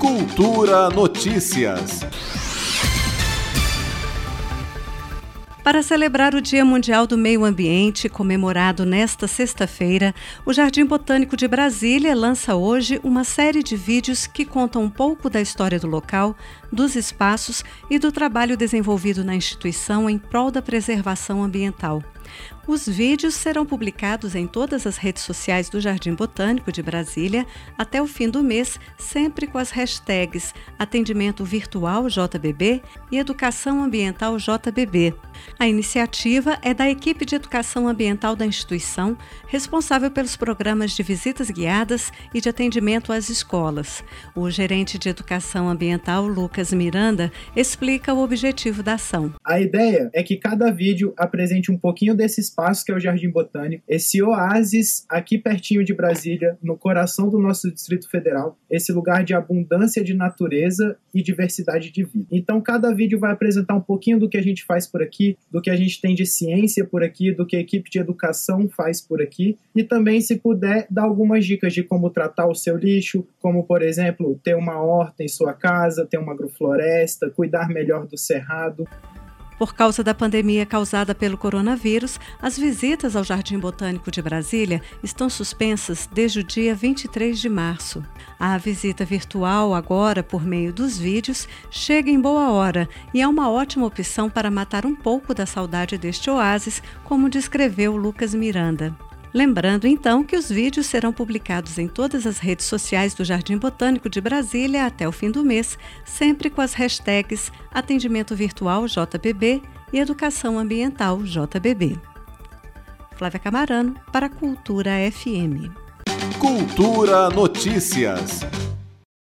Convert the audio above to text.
Cultura Notícias. Para celebrar o Dia Mundial do Meio Ambiente, comemorado nesta sexta-feira, o Jardim Botânico de Brasília lança hoje uma série de vídeos que contam um pouco da história do local, dos espaços e do trabalho desenvolvido na instituição em prol da preservação ambiental. Os vídeos serão publicados em todas as redes sociais do Jardim Botânico de Brasília até o fim do mês, sempre com as hashtags Atendimento Virtual JBB e Educação Ambiental JBB. A iniciativa é da equipe de educação ambiental da instituição, responsável pelos programas de visitas guiadas e de atendimento às escolas. O gerente de educação ambiental, Lucas Miranda, explica o objetivo da ação. A ideia é que cada vídeo apresente um pouquinho desse espaço que é o Jardim Botânico, esse oásis aqui pertinho de Brasília, no coração do nosso Distrito Federal, esse lugar de abundância de natureza e diversidade de vida. Então, cada vídeo vai apresentar um pouquinho do que a gente faz por aqui, do que a gente tem de ciência por aqui, do que a equipe de educação faz por aqui, e também, se puder, dar algumas dicas de como tratar o seu lixo, como, por exemplo, ter uma horta em sua casa, ter uma agrofloresta, cuidar melhor do cerrado. Por causa da pandemia causada pelo coronavírus, as visitas ao Jardim Botânico de Brasília estão suspensas desde o dia 23 de março. A visita virtual, agora por meio dos vídeos, chega em boa hora e é uma ótima opção para matar um pouco da saudade deste oásis, como descreveu Lucas Miranda. Lembrando então que os vídeos serão publicados em todas as redes sociais do Jardim Botânico de Brasília até o fim do mês, sempre com as hashtags Atendimento Virtual JBB e Educação Ambiental JBB. Flávia Camarano para Cultura FM. Cultura Notícias.